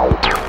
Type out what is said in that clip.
Wow.